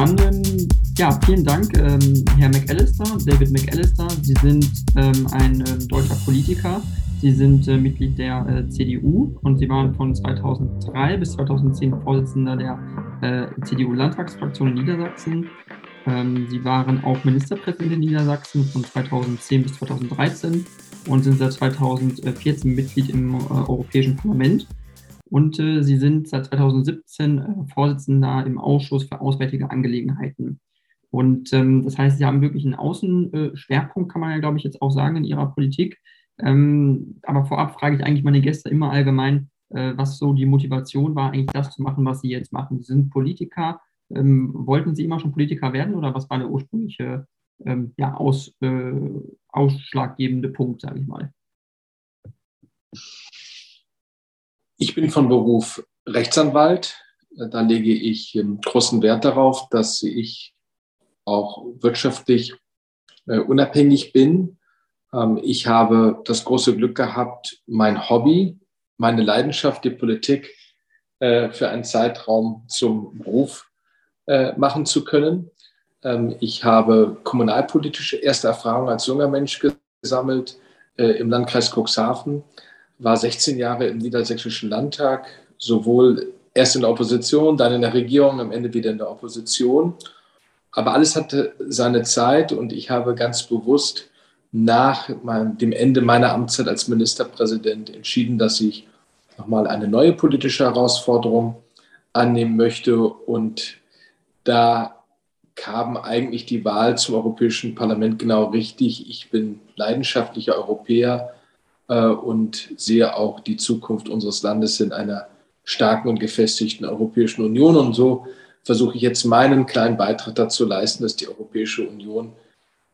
dann, ähm, ja, vielen Dank, ähm, Herr McAllister, David McAllister. Sie sind ähm, ein äh, deutscher Politiker. Sie sind äh, Mitglied der äh, CDU und Sie waren von 2003 bis 2010 Vorsitzender der äh, CDU-Landtagsfraktion in Niedersachsen. Ähm, Sie waren auch Ministerpräsident in Niedersachsen von 2010 bis 2013 und sind seit 2014 Mitglied im äh, Europäischen Parlament. Und äh, Sie sind seit 2017 äh, Vorsitzender im Ausschuss für Auswärtige Angelegenheiten. Und ähm, das heißt, Sie haben wirklich einen Außenschwerpunkt, kann man ja, glaube ich, jetzt auch sagen, in Ihrer Politik. Ähm, aber vorab frage ich eigentlich meine Gäste immer allgemein, äh, was so die Motivation war, eigentlich das zu machen, was Sie jetzt machen. Sie sind Politiker. Ähm, wollten Sie immer schon Politiker werden oder was war der ursprüngliche ähm, ja, aus, äh, ausschlaggebende Punkt, sage ich mal? Ich bin von Beruf Rechtsanwalt. Da lege ich ähm, großen Wert darauf, dass ich auch wirtschaftlich äh, unabhängig bin. Ähm, ich habe das große Glück gehabt, mein Hobby, meine Leidenschaft, die Politik äh, für einen Zeitraum zum Beruf äh, machen zu können. Ähm, ich habe kommunalpolitische erste Erfahrungen als junger Mensch gesammelt im Landkreis Cuxhaven war 16 Jahre im Niedersächsischen Landtag, sowohl erst in der Opposition, dann in der Regierung, am Ende wieder in der Opposition. Aber alles hatte seine Zeit und ich habe ganz bewusst nach dem Ende meiner Amtszeit als Ministerpräsident entschieden, dass ich nochmal eine neue politische Herausforderung annehmen möchte. Und da kam eigentlich die Wahl zum Europäischen Parlament genau richtig. Ich bin leidenschaftlicher Europäer und sehe auch die Zukunft unseres Landes in einer starken und gefestigten Europäischen Union. Und so versuche ich jetzt meinen kleinen Beitrag dazu leisten, dass die Europäische Union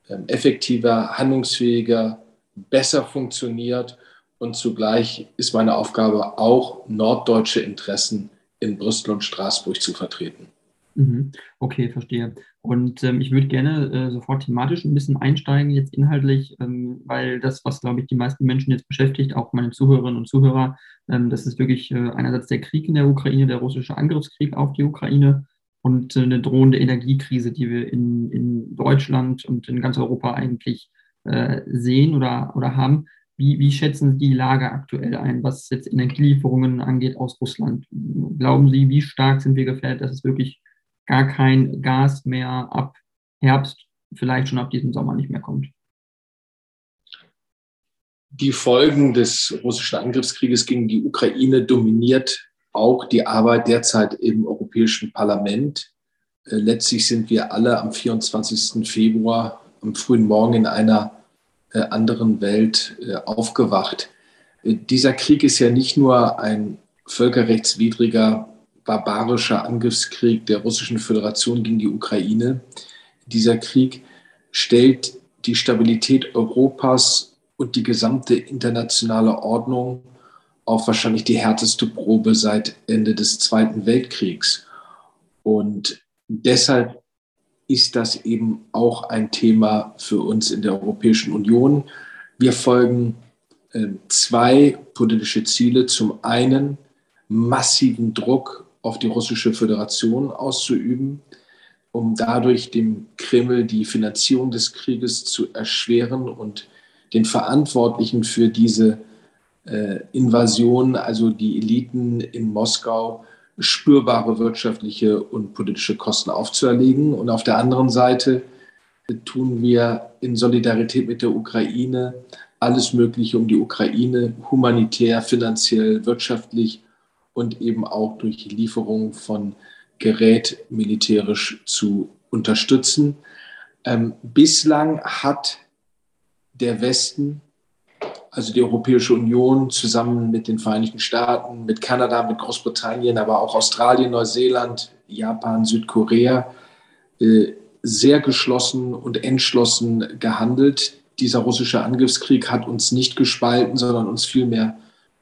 ähm, effektiver, handlungsfähiger, besser funktioniert. Und zugleich ist meine Aufgabe auch, norddeutsche Interessen in Brüssel und Straßburg zu vertreten. Mhm. Okay, verstehe. Und ähm, ich würde gerne äh, sofort thematisch ein bisschen einsteigen, jetzt inhaltlich, ähm, weil das, was, glaube ich, die meisten Menschen jetzt beschäftigt, auch meine Zuhörerinnen und Zuhörer, ähm, das ist wirklich äh, einerseits der Krieg in der Ukraine, der russische Angriffskrieg auf die Ukraine und äh, eine drohende Energiekrise, die wir in, in Deutschland und in ganz Europa eigentlich äh, sehen oder, oder haben. Wie, wie schätzen Sie die Lage aktuell ein, was jetzt Energielieferungen angeht aus Russland? Glauben Sie, wie stark sind wir gefährdet, dass es wirklich gar kein Gas mehr ab Herbst, vielleicht schon ab diesem Sommer nicht mehr kommt. Die Folgen des russischen Angriffskrieges gegen die Ukraine dominiert auch die Arbeit derzeit im Europäischen Parlament. Äh, letztlich sind wir alle am 24. Februar am frühen Morgen in einer äh, anderen Welt äh, aufgewacht. Dieser Krieg ist ja nicht nur ein völkerrechtswidriger barbarischer Angriffskrieg der Russischen Föderation gegen die Ukraine. Dieser Krieg stellt die Stabilität Europas und die gesamte internationale Ordnung auf wahrscheinlich die härteste Probe seit Ende des Zweiten Weltkriegs. Und deshalb ist das eben auch ein Thema für uns in der Europäischen Union. Wir folgen äh, zwei politische Ziele. Zum einen massiven Druck auf die russische Föderation auszuüben, um dadurch dem Kreml die Finanzierung des Krieges zu erschweren und den Verantwortlichen für diese äh, Invasion, also die Eliten in Moskau, spürbare wirtschaftliche und politische Kosten aufzuerlegen. Und auf der anderen Seite tun wir in Solidarität mit der Ukraine alles Mögliche, um die Ukraine humanitär, finanziell, wirtschaftlich und eben auch durch Lieferung von Gerät militärisch zu unterstützen. Ähm, bislang hat der Westen, also die Europäische Union zusammen mit den Vereinigten Staaten, mit Kanada, mit Großbritannien, aber auch Australien, Neuseeland, Japan, Südkorea, äh, sehr geschlossen und entschlossen gehandelt. Dieser russische Angriffskrieg hat uns nicht gespalten, sondern uns vielmehr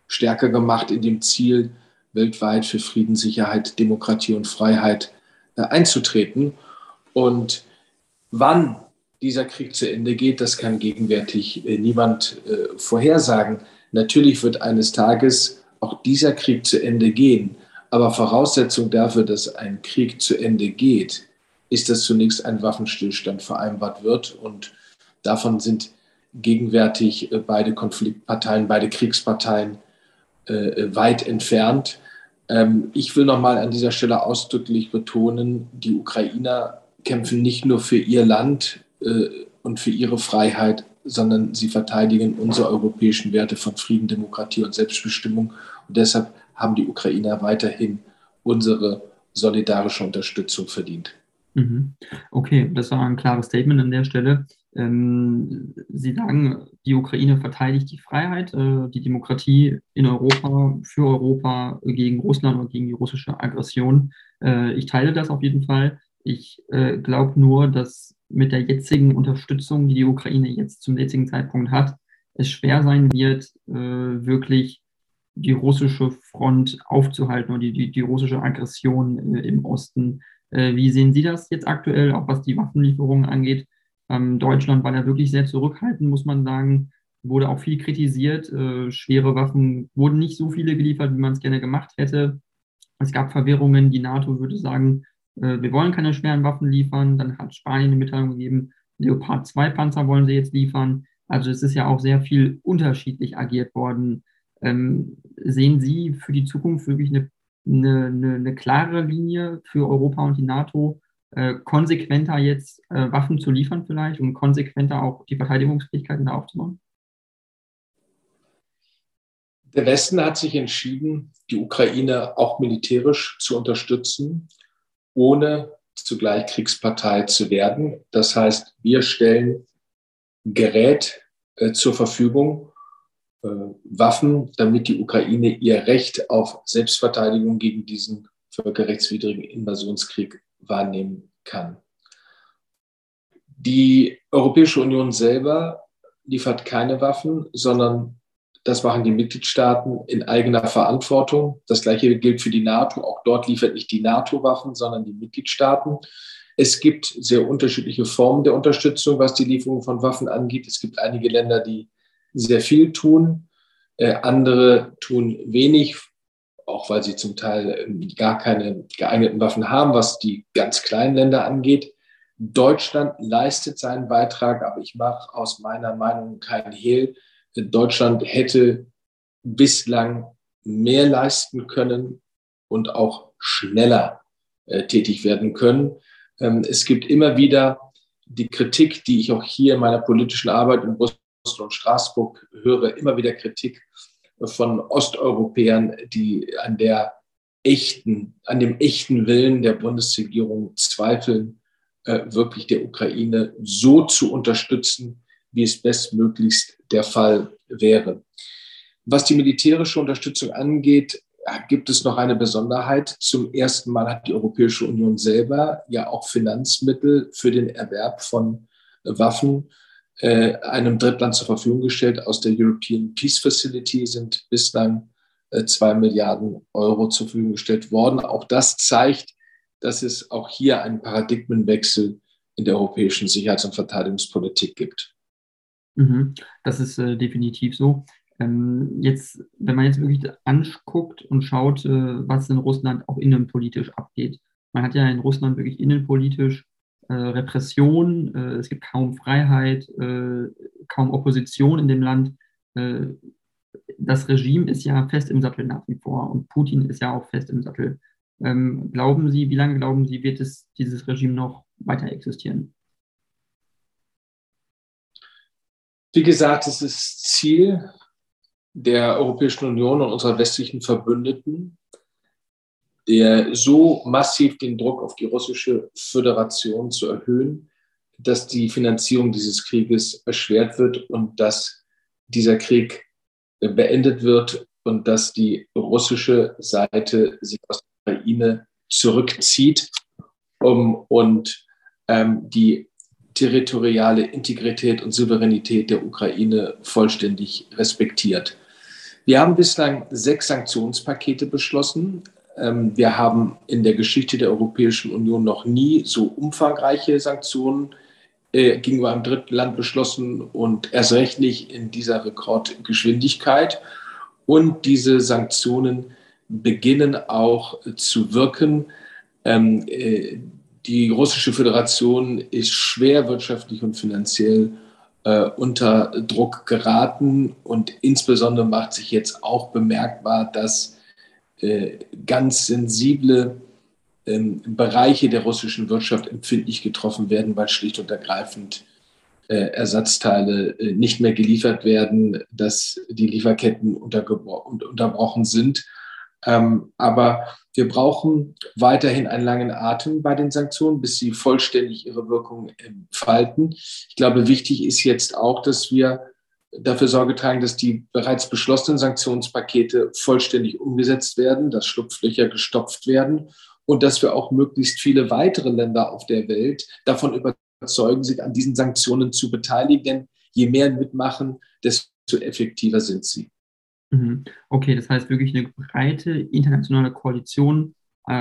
stärker gemacht in dem Ziel, weltweit für Frieden, Sicherheit, Demokratie und Freiheit äh, einzutreten. Und wann dieser Krieg zu Ende geht, das kann gegenwärtig äh, niemand äh, vorhersagen. Natürlich wird eines Tages auch dieser Krieg zu Ende gehen. Aber Voraussetzung dafür, dass ein Krieg zu Ende geht, ist, dass zunächst ein Waffenstillstand vereinbart wird. Und davon sind gegenwärtig beide Konfliktparteien, beide Kriegsparteien weit entfernt. Ähm, ich will nochmal an dieser Stelle ausdrücklich betonen, die Ukrainer kämpfen nicht nur für ihr Land äh, und für ihre Freiheit, sondern sie verteidigen unsere europäischen Werte von Frieden, Demokratie und Selbstbestimmung. Und deshalb haben die Ukrainer weiterhin unsere solidarische Unterstützung verdient. Mhm. Okay, das war ein klares Statement an der Stelle. Ähm, sie sagen, die Ukraine verteidigt die Freiheit, äh, die Demokratie in Europa, für Europa gegen Russland und gegen die russische Aggression. Äh, ich teile das auf jeden Fall. Ich äh, glaube nur, dass mit der jetzigen Unterstützung, die die Ukraine jetzt zum jetzigen Zeitpunkt hat, es schwer sein wird, wirklich die russische Front aufzuhalten und die, die, die russische Aggression im Osten. wie sehen Sie das jetzt aktuell, auch was die Waffenlieferungen angeht? Ähm, Deutschland war da wirklich sehr zurückhaltend, muss man sagen. Wurde auch viel kritisiert. Äh, schwere Waffen wurden nicht so viele geliefert, wie man es gerne gemacht hätte. Es gab Verwirrungen. Die NATO würde sagen, äh, wir wollen keine schweren Waffen liefern. Dann hat Spanien eine Mitteilung gegeben, Leopard 2 Panzer wollen sie jetzt liefern. Also es ist ja auch sehr viel unterschiedlich agiert worden. Ähm, sehen Sie für die Zukunft wirklich eine, eine, eine, klare Linie für Europa und die NATO, äh, konsequenter jetzt äh, Waffen zu liefern vielleicht, um konsequenter auch die Verteidigungsfähigkeiten aufzubauen? Der Westen hat sich entschieden, die Ukraine auch militärisch zu unterstützen, ohne zugleich Kriegspartei zu werden. Das heißt, wir stellen Gerät äh, zur Verfügung, äh, Waffen, damit die Ukraine ihr Recht auf Selbstverteidigung gegen diesen völkerrechtswidrigen Invasionskrieg wahrnehmen kann. Die Europäische Union selber liefert keine Waffen, sondern das machen die Mitgliedstaaten in eigener Verantwortung. Das gleiche gilt für die NATO. Auch dort liefert nicht die NATO Waffen, sondern die Mitgliedstaaten. Es gibt sehr unterschiedliche Formen der Unterstützung, was die Lieferung von Waffen angeht. Es gibt einige Länder, die sehr viel tun. Äh, andere tun wenig, auch weil sie zum Teil ähm, gar keine geeigneten Waffen haben, was die ganz kleinen Länder angeht. Deutschland leistet seinen Beitrag, aber ich mache aus meiner Meinung keinen Hehl. Deutschland hätte bislang mehr leisten können und auch schneller äh, tätig werden können. Ähm, es gibt immer wieder die Kritik, die ich auch hier in meiner politischen Arbeit in Brüssel und Straßburg höre, immer wieder Kritik von Osteuropäern, die an der echten, an dem echten Willen der Bundesregierung zweifeln, äh, wirklich der Ukraine so zu unterstützen, wie es bestmöglichst der Fall wäre. Was die militärische Unterstützung angeht, gibt es noch eine Besonderheit. Zum ersten Mal hat die Europäische Union selber ja auch Finanzmittel für den Erwerb von Waffen äh, einem Drittland zur Verfügung gestellt. Aus der European Peace Facility sind bislang äh, zwei Milliarden Euro zur Verfügung gestellt worden. Auch das zeigt, dass es auch hier einen Paradigmenwechsel in der europäischen Sicherheits- und Verteidigungspolitik gibt. Mhm, das ist äh, definitiv so. Ähm, jetzt, wenn man jetzt wirklich anguckt und schaut, äh, was in Russland auch innenpolitisch abgeht. Man hat ja in Russland wirklich innenpolitisch äh, Repression, äh, es gibt kaum Freiheit, äh, kaum Opposition in dem Land. Äh, das Regime ist ja fest im Sattel nach wie vor und Putin ist ja auch fest im Sattel. Ähm, glauben Sie, wie lange glauben Sie, wird es dieses Regime noch weiter existieren? Wie gesagt, es ist Ziel der Europäischen Union und unserer westlichen Verbündeten, der so massiv den Druck auf die russische Föderation zu erhöhen, dass die Finanzierung dieses Krieges erschwert wird und dass dieser Krieg beendet wird und dass die russische Seite sich aus der Ukraine zurückzieht um, und ähm, die territoriale Integrität und Souveränität der Ukraine vollständig respektiert. Wir haben bislang sechs Sanktionspakete beschlossen. Ähm, wir haben in der Geschichte der Europäischen Union noch nie so umfangreiche Sanktionen äh, gegenüber einem dritten Land beschlossen und erst recht nicht in dieser Rekordgeschwindigkeit. Und diese Sanktionen beginnen auch zu wirken. Ähm, äh, die russische Föderation ist schwer wirtschaftlich und finanziell äh, unter Druck geraten und insbesondere macht sich jetzt auch bemerkbar, dass ganz sensible ähm, Bereiche der russischen Wirtschaft empfindlich getroffen werden, weil schlicht und ergreifend äh, Ersatzteile äh, nicht mehr geliefert werden, dass die Lieferketten unterbrochen sind. Ähm, aber wir brauchen weiterhin einen langen Atem bei den Sanktionen, bis sie vollständig ihre Wirkung entfalten. Ich glaube, wichtig ist jetzt auch, dass wir dafür Sorge tragen, dass die bereits beschlossenen Sanktionspakete vollständig umgesetzt werden, dass Schlupflöcher gestopft werden und dass wir auch möglichst viele weitere Länder auf der Welt davon überzeugen, sich an diesen Sanktionen zu beteiligen. Denn je mehr mitmachen, desto effektiver sind sie. Mhm. Okay, das heißt wirklich eine breite internationale Koalition äh,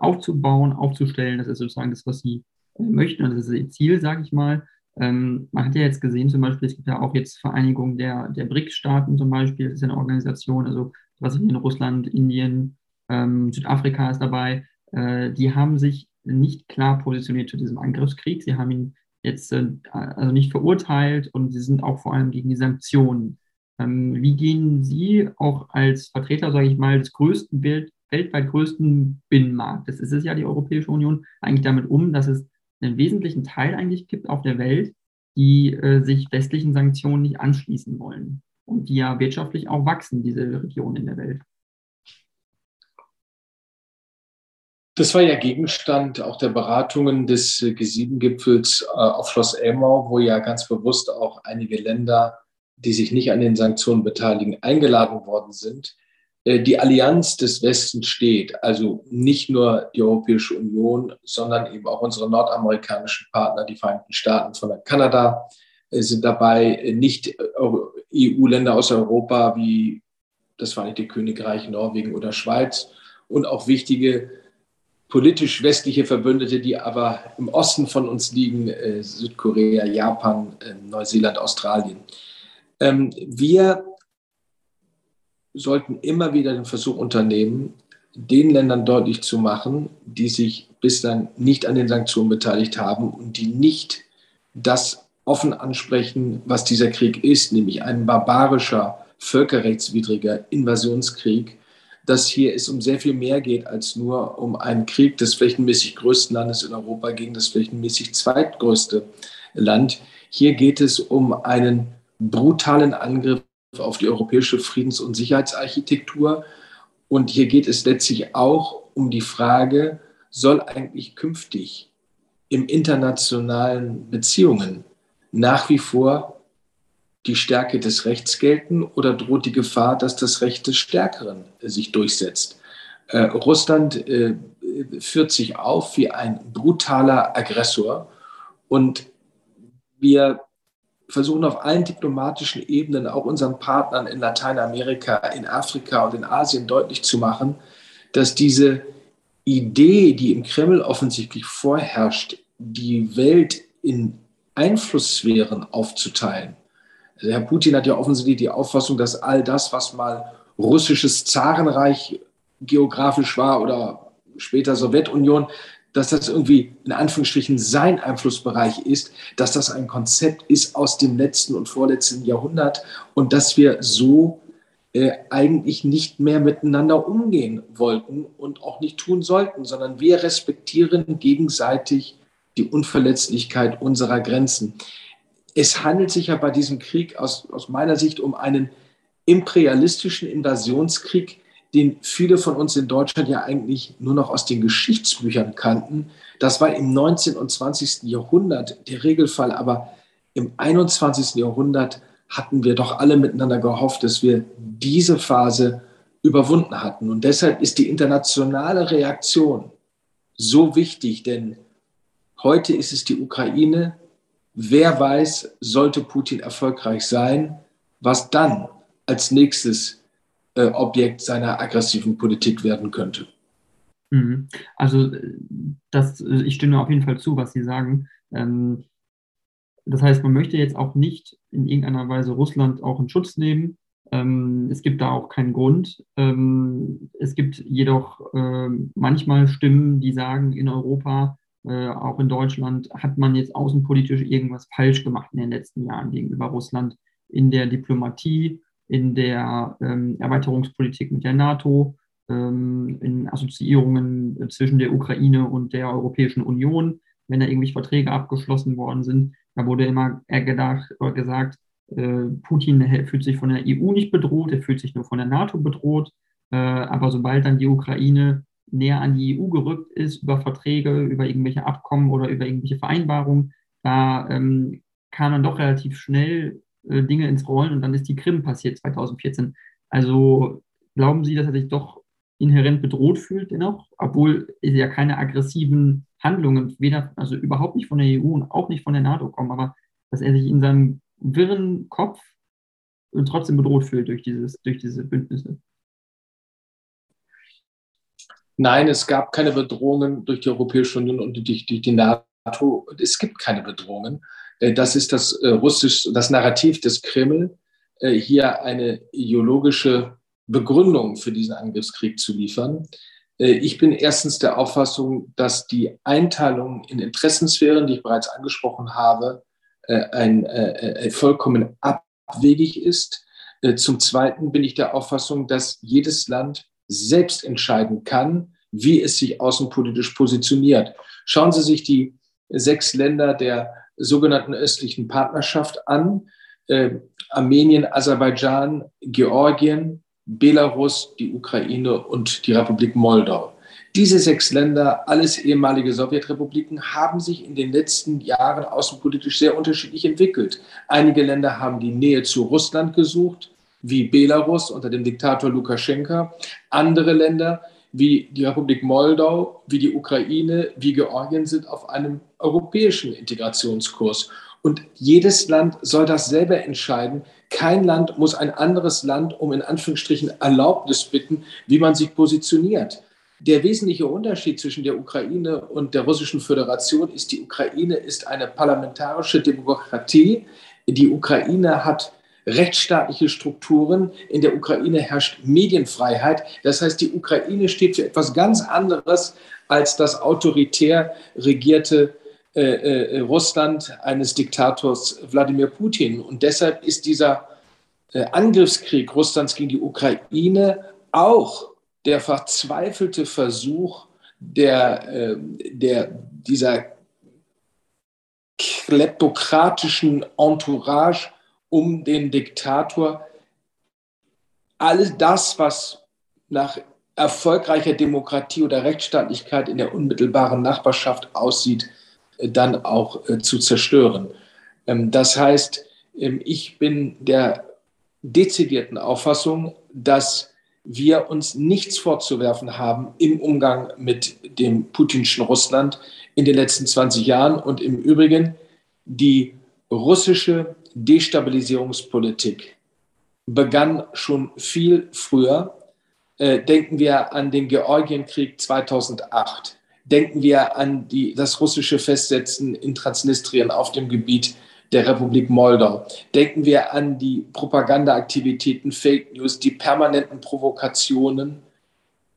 aufzubauen, aufzustellen. Das ist sozusagen das, was Sie äh, möchten das ist Ihr Ziel, sage ich mal. Ähm, man hat ja jetzt gesehen, zum Beispiel, es gibt ja auch jetzt Vereinigung der, der BRIC-Staaten zum Beispiel, das ist eine Organisation, also was in Russland, Indien, ähm, Südafrika ist dabei, äh, die haben sich nicht klar positioniert zu diesem Angriffskrieg. Sie haben ihn jetzt äh, also nicht verurteilt und sie sind auch vor allem gegen die Sanktionen. Ähm, wie gehen Sie auch als Vertreter, sage ich mal, des größten Bild, weltweit größten Binnenmarktes, das ist ja die Europäische Union, eigentlich damit um, dass es einen wesentlichen Teil eigentlich gibt auf der Welt, die äh, sich westlichen Sanktionen nicht anschließen wollen und die ja wirtschaftlich auch wachsen, diese Regionen in der Welt? Das war ja Gegenstand auch der Beratungen des G7-Gipfels äh, auf Schloss Elmau, wo ja ganz bewusst auch einige Länder, die sich nicht an den Sanktionen beteiligen, eingeladen worden sind. Äh, die Allianz des Westens steht, also nicht nur die Europäische Union, sondern eben auch unsere nordamerikanischen Partner, die Vereinigten Staaten von Kanada, äh, sind dabei, nicht EU-Länder aus Europa wie das Vereinigte Königreich, Norwegen oder Schweiz und auch wichtige politisch westliche Verbündete, die aber im Osten von uns liegen, äh, Südkorea, Japan, äh, Neuseeland, Australien. Ähm, wir sollten immer wieder den Versuch unternehmen, den Ländern deutlich zu machen, die sich bislang nicht an den Sanktionen beteiligt haben und die nicht das offen ansprechen, was dieser Krieg ist, nämlich ein barbarischer, völkerrechtswidriger Invasionskrieg, dass hier es um sehr viel mehr geht als nur um einen Krieg des flächenmäßig größten Landes in Europa gegen das flächenmäßig zweitgrößte Land. Hier geht es um einen brutalen Angriff auf die europäische Friedens- und Sicherheitsarchitektur. Und hier geht es letztlich auch um die Frage, soll eigentlich künftig im internationalen Beziehungen nach wie vor die Stärke des Rechts gelten oder droht die Gefahr, dass das Recht des Stärkeren sich durchsetzt? Äh, Russland äh, führt sich auf wie ein brutaler Aggressor und wir versuchen auf allen diplomatischen Ebenen, auch unseren Partnern in Lateinamerika, in Afrika und in Asien deutlich zu machen, dass diese Idee, die im Kreml offensichtlich vorherrscht, die Welt in Einflusssphären aufzuteilen, also Herr Putin hat ja offensichtlich die Auffassung, dass all das, was mal russisches Zarenreich geografisch war oder später Sowjetunion, dass das irgendwie in Anführungsstrichen sein Einflussbereich ist, dass das ein Konzept ist aus dem letzten und vorletzten Jahrhundert und dass wir so äh, eigentlich nicht mehr miteinander umgehen wollten und auch nicht tun sollten, sondern wir respektieren gegenseitig die Unverletzlichkeit unserer Grenzen. Es handelt sich ja bei diesem Krieg aus, aus meiner Sicht um einen imperialistischen Invasionskrieg, den viele von uns in Deutschland ja eigentlich nur noch aus den Geschichtsbüchern kannten. Das war im 19. und 20. Jahrhundert der Regelfall, aber im 21. Jahrhundert hatten wir doch alle miteinander gehofft, dass wir diese Phase überwunden hatten. Und deshalb ist die internationale Reaktion so wichtig, denn heute ist es die Ukraine, Wer weiß, sollte Putin erfolgreich sein, was dann als nächstes äh, Objekt seiner aggressiven Politik werden könnte. Mhm. Also das, ich stimme auf jeden Fall zu, was Sie sagen. Ähm, das heißt, man möchte jetzt auch nicht in irgendeiner Weise Russland auch in Schutz nehmen. Ähm, es gibt da auch keinen Grund. Ähm, es gibt jedoch manchmal Stimmen, die sagen in Europa, äh, auch in Deutschland, hat man jetzt außenpolitisch irgendwas falsch gemacht in den letzten Jahren gegenüber Russland in der Diplomatie, in der ähm, Erweiterungspolitik mit der NATO, ähm, in Assoziierungen zwischen der Ukraine und der Europäischen Union, wenn da irgendwelche Verträge abgeschlossen worden sind. Da wurde immer gedacht oder gesagt, äh, Putin fühlt sich von der EU nicht bedroht, er fühlt sich nur von der NATO bedroht. Äh, aber sobald dann die Ukraine näher an die EU gerückt ist, über Verträge, über irgendwelche Abkommen oder über irgendwelche Vereinbarungen, da ähm, kam dann doch relativ schnell äh, Dinge ins Rollen und dann ist die Krim passiert 2014. Also glauben Sie, dass er sich doch inhärent bedroht fühlt dennoch, obwohl ja keine aggressiven Handlungen, weder, also überhaupt nicht von der EU und auch nicht von der NATO kommen, aber dass er sich in seinem wirren Kopf trotzdem bedroht fühlt durch, dieses, durch diese Bündnisse. Nein, es gab keine Bedrohungen durch die Europäische Union und durch, durch die NATO. Es gibt keine Bedrohungen. Äh, das ist das äh, russisch, das Narrativ des Kreml, äh, hier eine ideologische Begründung für diesen Angriffskrieg zu liefern. Ich bin erstens der Auffassung, dass die Einteilung in Interessensphären, die ich bereits angesprochen habe, ein, ein vollkommen abwegig ist. Zum Zweiten bin ich der Auffassung, dass jedes Land selbst entscheiden kann, wie es sich außenpolitisch positioniert. Schauen Sie sich die sechs Länder der sogenannten östlichen Partnerschaft an. Äh, Armenien, Aserbaidschan, Georgien, Belarus, die Ukraine und die Republik Moldau. Diese sechs Länder, alles ehemalige Sowjetrepubliken, haben sich in den letzten Jahren außenpolitisch sehr unterschiedlich entwickelt. Einige Länder haben die Nähe zu Russland gesucht, wie Belarus unter dem Diktator Lukaschenka. Andere Länder wie die Republik Moldau, wie die Ukraine, wie Georgien sind auf einem europäischen Integrationskurs. Und jedes Land soll das selber entscheiden. Kein Land muss ein anderes Land um in Anführungsstrichen Erlaubnis bitten, wie man sich positioniert. Der wesentliche Unterschied zwischen der Ukraine und der Russischen Föderation ist, die Ukraine ist eine parlamentarische Demokratie. Die Ukraine hat rechtsstaatliche Strukturen. In der Ukraine herrscht Medienfreiheit. Das heißt, die Ukraine steht für etwas ganz anderes als das autoritär regierte äh, äh, Russland eines Diktators Wladimir Putin. Und deshalb ist dieser äh, Angriffskrieg Russlands gegen die Ukraine auch der verzweifelte Versuch der, äh, der, dieser kleptokratischen Entourage um den Diktator alles das, was nach erfolgreicher Demokratie oder Rechtsstaatlichkeit in der unmittelbaren Nachbarschaft aussieht, äh, dann auch äh, zu zerstören. Ähm, das heißt, ähm, ich bin der dezidierten Auffassung, dass wir uns nichts vorzuwerfen haben im Umgang mit dem putinschen Russland in den letzten 20 Jahren und im Übrigen die russische Destabilisierungspolitik begann schon viel früher. Äh, denken wir an den Georgienkrieg 2008. Denken wir an die, das russische Festsetzen in Transnistrien auf dem Gebiet der Republik Moldau. Denken wir an die Propagandaaktivitäten, Fake News, die permanenten Provokationen.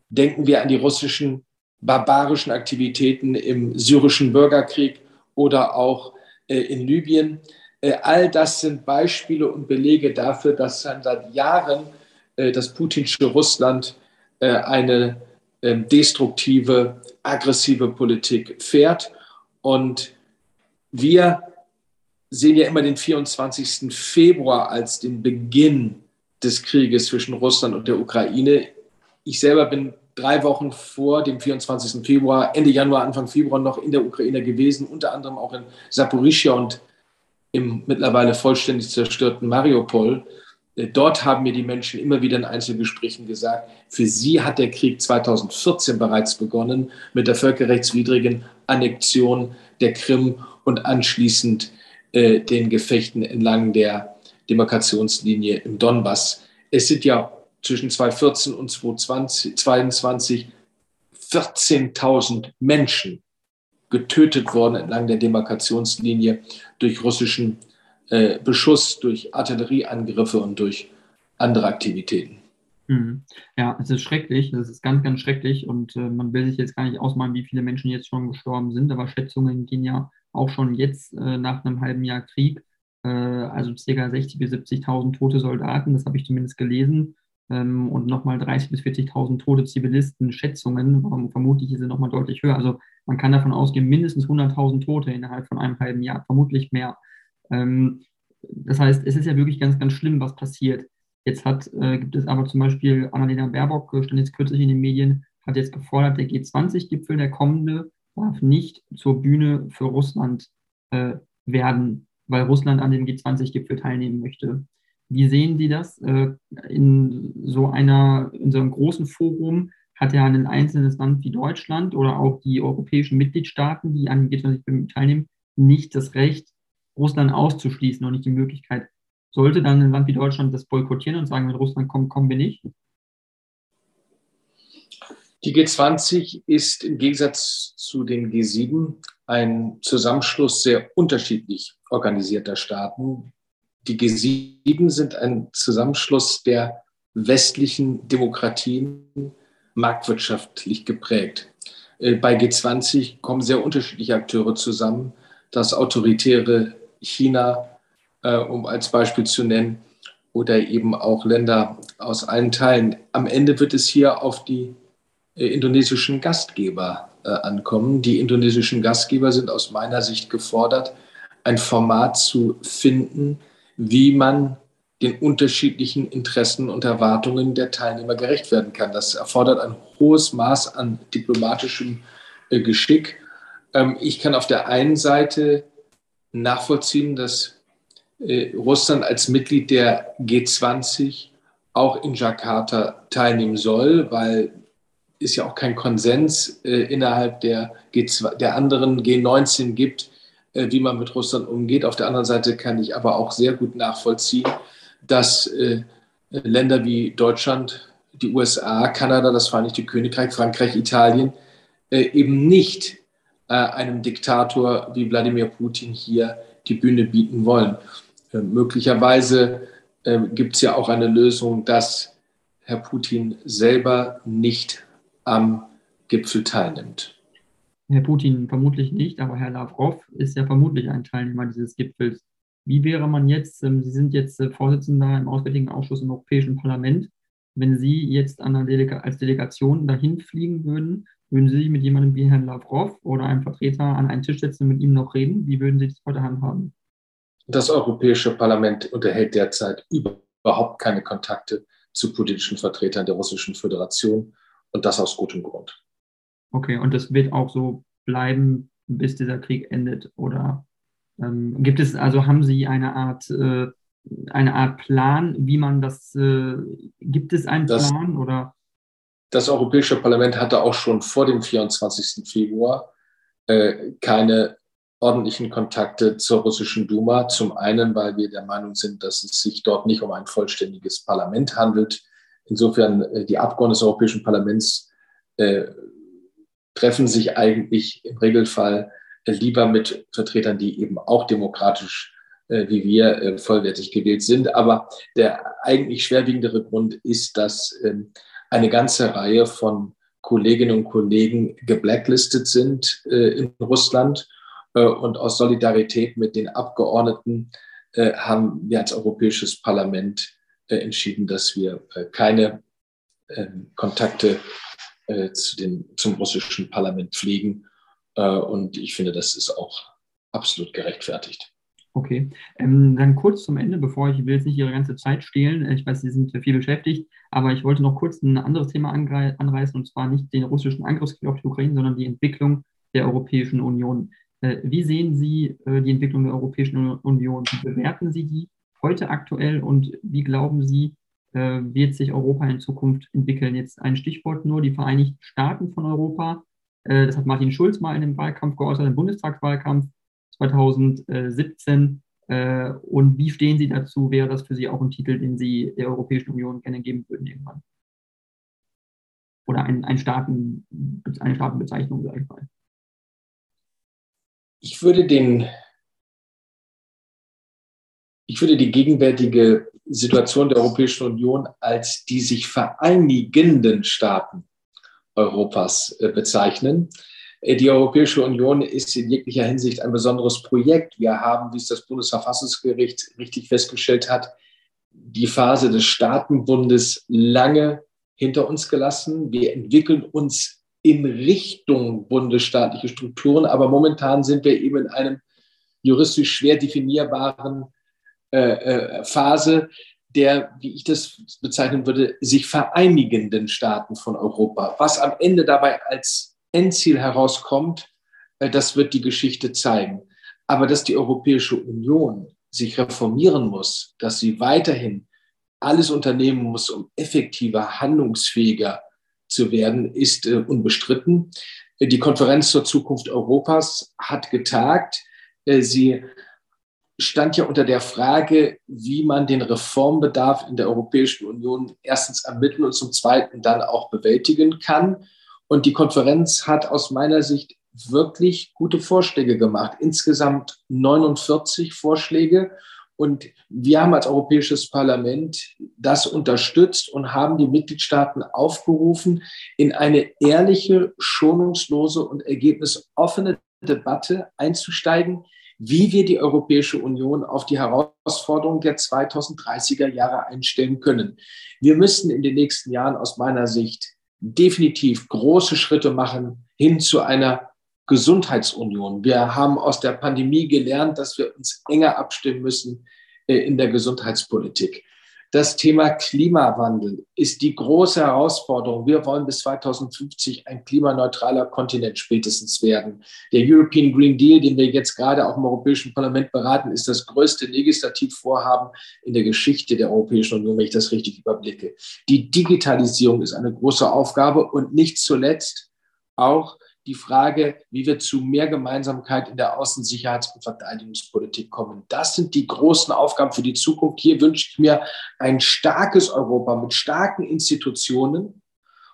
Denken wir an die russischen barbarischen Aktivitäten im syrischen Bürgerkrieg oder auch äh, in Libyen. Äh, all das sind Beispiele und Belege dafür, dass seit Jahren äh, das putinsche Russland äh, eine ähm, destruktive, aggressive Politik fährt. Und wir sehen ja immer den 24. Februar als den Beginn des Krieges zwischen Russland und der Ukraine. Ich selber bin drei Wochen vor dem 24. Februar, Ende Januar, Anfang Februar noch in der Ukraine gewesen, unter anderem auch in Saporischia und im mittlerweile vollständig zerstörten Mariupol. Äh, dort haben mir die Menschen immer wieder in Einzelgesprächen gesagt, für sie hat der Krieg 2014 bereits begonnen mit der völkerrechtswidrigen Annexion der Krim und anschließend äh, den Gefechten entlang der Demarkationslinie im Donbass. Es sind ja zwischen 2014 und 2022 14.000 Menschen getötet worden entlang der Demarkationslinie durch russischen äh, Beschuss, durch Artillerieangriffe und durch andere Aktivitäten. Hm. Ja, es ist schrecklich, es ist ganz, ganz schrecklich und äh, man will sich jetzt gar nicht ausmalen, wie viele Menschen jetzt schon gestorben sind, aber Schätzungen gehen ja auch schon jetzt äh, nach einem halben Jahr Krieg, äh, also ca. 60.000 bis 70.000 tote Soldaten, das habe ich zumindest gelesen, ähm, und nochmal 30.000 bis 40.000 tote Zivilisten, Schätzungen, vermutlich ist es nochmal deutlich höher, also man kann davon ausgehen, mindestens 100.000 Tote innerhalb von einem halben Jahr, vermutlich mehr. Ähm, das heißt, es ist ja wirklich ganz, ganz schlimm, was passiert. Jetzt hat, äh, gibt es aber zum Beispiel Annalena Baerbock, stand jetzt kürzlich in den Medien, hat jetzt gefordert, der G20-Gipfel, der kommende, darf nicht zur Bühne für Russland äh, werden, weil Russland an dem G20-Gipfel teilnehmen möchte. Wie sehen Sie das? Äh, in so einer, in so einem großen Forum hat ja ein einzelnes Land wie Deutschland oder auch die europäischen Mitgliedstaaten, die an dem G20-Gipfel teilnehmen, nicht das Recht, Russland auszuschließen und nicht die Möglichkeit, sollte dann ein Land wie Deutschland das boykottieren und sagen, wenn Russland kommt, kommen wir nicht? Die G20 ist im Gegensatz zu den G7 ein Zusammenschluss sehr unterschiedlich organisierter Staaten. Die G7 sind ein Zusammenschluss der westlichen Demokratien, marktwirtschaftlich geprägt. Äh, bei G20 kommen sehr unterschiedliche Akteure zusammen. Das autoritäre China, äh, um als Beispiel zu nennen, oder eben auch Länder aus allen Teilen. Am Ende wird es hier auf die äh, indonesischen Gastgeber ankommen. Die indonesischen Gastgeber sind aus meiner Sicht gefordert, ein Format zu finden, wie man den unterschiedlichen Interessen und Erwartungen der Teilnehmer gerecht werden kann. Das erfordert ein hohes Maß an diplomatischem äh, Geschick. Ähm, ich kann auf der einen Seite nachvollziehen, dass äh, Russland als Mitglied der G20 auch in Jakarta teilnehmen soll, weil es ja auch kein Konsens äh, innerhalb der, G2, der anderen G19 gibt, wie man mit Russland umgeht. Auf der anderen Seite kann ich aber auch sehr gut nachvollziehen, dass äh, Länder wie Deutschland, die USA, Kanada, das Vereinigte Königreich, Frankreich, Italien äh, eben nicht äh, einem Diktator wie Wladimir Putin hier die Bühne bieten wollen. Äh, möglicherweise äh, gibt es ja auch eine Lösung, dass Herr Putin selber nicht am Gipfel teilnimmt. Herr Putin vermutlich nicht, aber Herr Lavrov ist ja vermutlich ein Teilnehmer dieses Gipfels. Wie wäre man jetzt, ähm, Sie sind jetzt äh, Vorsitzender im Auswärtigen Ausschuss im Europäischen Parlament, wenn Sie jetzt als Delegation dahin fliegen würden, würden Sie sich mit jemandem wie Herrn Lavrov oder einem Vertreter an einen Tisch setzen und mit ihm noch reden? Wie würden Sie das heute handhaben? Das Europäische Parlament unterhält derzeit überhaupt keine Kontakte zu politischen Vertretern der Russischen Föderation und das aus gutem Grund. Okay, und das wird auch so bleiben, bis dieser Krieg endet? Oder ähm, gibt es, also haben Sie eine Art, äh, eine Art Plan, wie man das, äh, gibt es einen das, Plan oder? Das Europäische Parlament hatte auch schon vor dem 24. Februar äh, keine ordentlichen Kontakte zur russischen Duma. Zum einen, weil wir der Meinung sind, dass es sich dort nicht um ein vollständiges Parlament handelt. Insofern äh, die Abgeordneten des Europäischen Parlaments äh, treffen sich eigentlich im Regelfall lieber mit Vertretern, die eben auch demokratisch äh, wie wir äh, vollwertig gewählt sind. Aber der eigentlich schwerwiegendere Grund ist, dass ähm, eine ganze Reihe von Kolleginnen und Kollegen geblacklistet sind äh, in Russland und aus Solidarität mit den Abgeordneten haben wir als Europäisches Parlament entschieden, dass wir keine ähm, Kontakte zu den, zum russischen Parlament pflegen. Und ich finde, das ist auch absolut gerechtfertigt. Okay, ähm, dann kurz zum Ende, bevor ich will jetzt nicht Ihre ganze Zeit stehlen. Ich weiß, Sie sind viel beschäftigt, aber ich wollte noch kurz ein anderes Thema anreißen, und zwar nicht den russischen Angriffskrieg auf die Ukraine, sondern die Entwicklung der Europäischen Union. Äh, wie sehen Sie äh, die Entwicklung der Europäischen Union? Wie bewerten Sie die heute aktuell und wie glauben Sie, äh, wird sich Europa in Zukunft entwickeln? Jetzt ein Stichwort nur, die Vereinigten Staaten von Europa. Das hat Martin Schulz mal in dem Wahlkampf geäußert, im Bundestagswahlkampf 2017. Und wie stehen Sie dazu? Wäre das für Sie auch ein Titel, den Sie der Europäischen Union gerne geben würden irgendwann? Oder ein, ein Staaten, eine Staatenbezeichnung, sage ich mal ich würde den, ich würde die gegenwärtige Situation der Europäischen Union als die sich vereinigenden Staaten Europas äh, bezeichnen. Äh, die Europäische Union ist in jeglicher Hinsicht ein besonderes Projekt. Wir haben, wie es das Bundesverfassungsgericht richtig festgestellt hat, die Phase des Staatenbundes lange hinter uns gelassen. Wir entwickeln uns in Richtung bundesstaatliche Strukturen, aber momentan sind wir eben in einem juristisch schwer definierbaren äh, äh, Phase der, wie ich das bezeichnen würde, sich vereinigenden Staaten von Europa. Was am Ende dabei als Endziel herauskommt, äh, das wird die Geschichte zeigen. Aber dass die Europäische Union sich reformieren muss, dass sie weiterhin alles unternehmen muss, um effektiver, handlungsfähiger zu werden, ist äh, unbestritten. Die Konferenz zur Zukunft Europas hat getagt. Äh, sie stand ja unter der Frage, wie man den Reformbedarf in der Europäischen Union erstens ermitteln und zum Zweiten dann auch bewältigen kann. Und die Konferenz hat aus meiner Sicht wirklich gute Vorschläge gemacht. Insgesamt 49 Vorschläge. Und wir haben als Europäisches Parlament das unterstützt und haben die Mitgliedstaaten aufgerufen, in eine ehrliche, schonungslose und ergebnisoffene Debatte einzusteigen, wie wir die Europäische Union auf die Herausforderungen der 2030er Jahre einstellen können. Wir müssen in den nächsten Jahren aus meiner Sicht definitiv große Schritte machen hin zu einer Gesundheitsunion. Wir haben aus der Pandemie gelernt, dass wir uns enger abstimmen müssen äh, in der Gesundheitspolitik. Das Thema Klimawandel ist die große Herausforderung. Wir wollen bis 2050 ein klimaneutraler Kontinent spätestens werden. Der European Green Deal, den wir jetzt gerade auch im Europäischen Parlament beraten, ist das größte Legislativvorhaben in der Geschichte der Europäischen Union, wenn ich das richtig überblicke. Die Digitalisierung ist eine große Aufgabe und nicht zuletzt auch die Frage, wie wir zu mehr Gemeinsamkeit in der Außensicherheits- und Verteidigungspolitik kommen. Das sind die großen Aufgaben für die Zukunft. Hier wünsche ich mir ein starkes Europa mit starken Institutionen.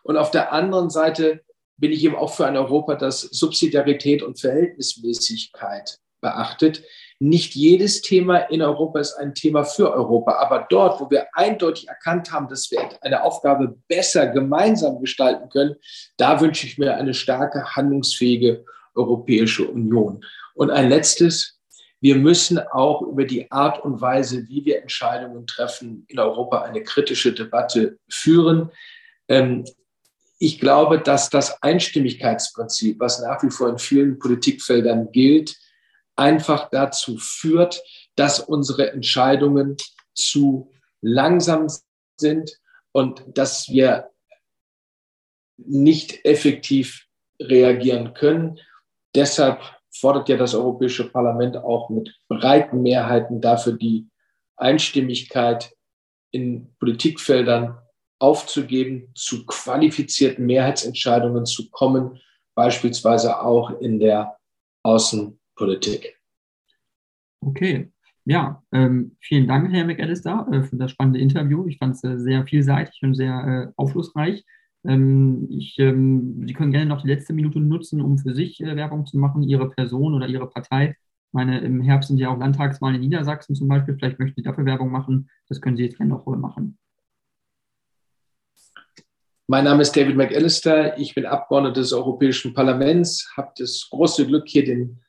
Und auf der anderen Seite bin ich eben auch für ein Europa, das Subsidiarität und Verhältnismäßigkeit beachtet. Nicht jedes Thema in Europa ist ein Thema für Europa, aber dort, wo wir eindeutig erkannt haben, dass wir eine Aufgabe besser gemeinsam gestalten können, da wünsche ich mir eine starke, handlungsfähige Europäische Union. Und ein letztes, wir müssen auch über die Art und Weise, wie wir Entscheidungen treffen, in Europa eine kritische Debatte führen. Ähm, ich glaube, dass das Einstimmigkeitsprinzip, was nach wie vor in vielen Politikfeldern gilt, einfach dazu führt, dass unsere Entscheidungen zu langsam sind und dass wir nicht effektiv reagieren können. Deshalb fordert ja das Europäische Parlament auch mit breiten Mehrheiten dafür die Einstimmigkeit in Politikfeldern aufzugeben, zu qualifizierten Mehrheitsentscheidungen zu kommen, beispielsweise auch in der Außen- Politik. Okay, ja, ähm, vielen Dank, Herr McAllister, äh, für das spannende Interview. Ich fand es äh, sehr vielseitig und sehr äh, aufschlussreich. Ähm, ich, ähm, Sie können gerne noch die letzte Minute nutzen, um für sich äh, Werbung zu machen, Ihre Person oder Ihre Partei. Ich meine, im Herbst sind ja auch Landtagswahlen in Niedersachsen zum Beispiel. Vielleicht möchten Sie dafür Werbung machen. Das können Sie jetzt gerne noch machen. Mein Name ist David McAllister. Ich bin Abgeordneter des Europäischen Parlaments, habe das große Glück, hier den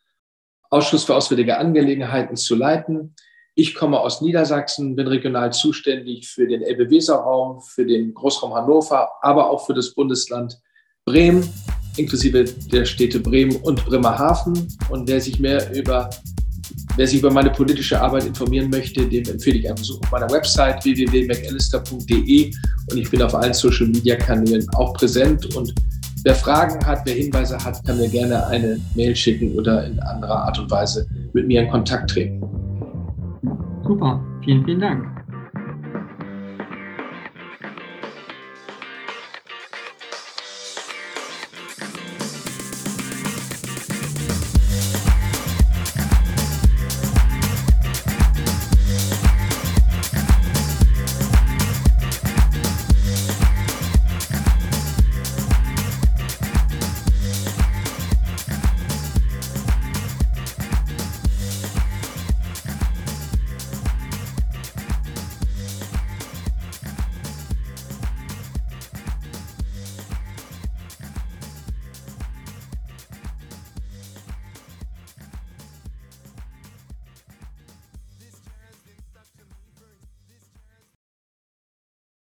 Ausschuss für Auswärtige Angelegenheiten zu leiten. Ich komme aus Niedersachsen, bin regional zuständig für den Elbe-Weser-Raum, für den Großraum Hannover, aber auch für das Bundesland Bremen, inklusive der Städte Bremen und Bremerhaven. Und wer sich mehr über Wer sich über meine politische Arbeit informieren möchte, dem empfehle ich einen Besuch auf meiner Website www.macallister.de und ich bin auf allen Social Media Kanälen auch präsent und Wer Fragen hat, wer Hinweise hat, kann mir gerne eine Mail schicken oder in anderer Art und Weise mit mir in Kontakt treten. Super, vielen, vielen Dank.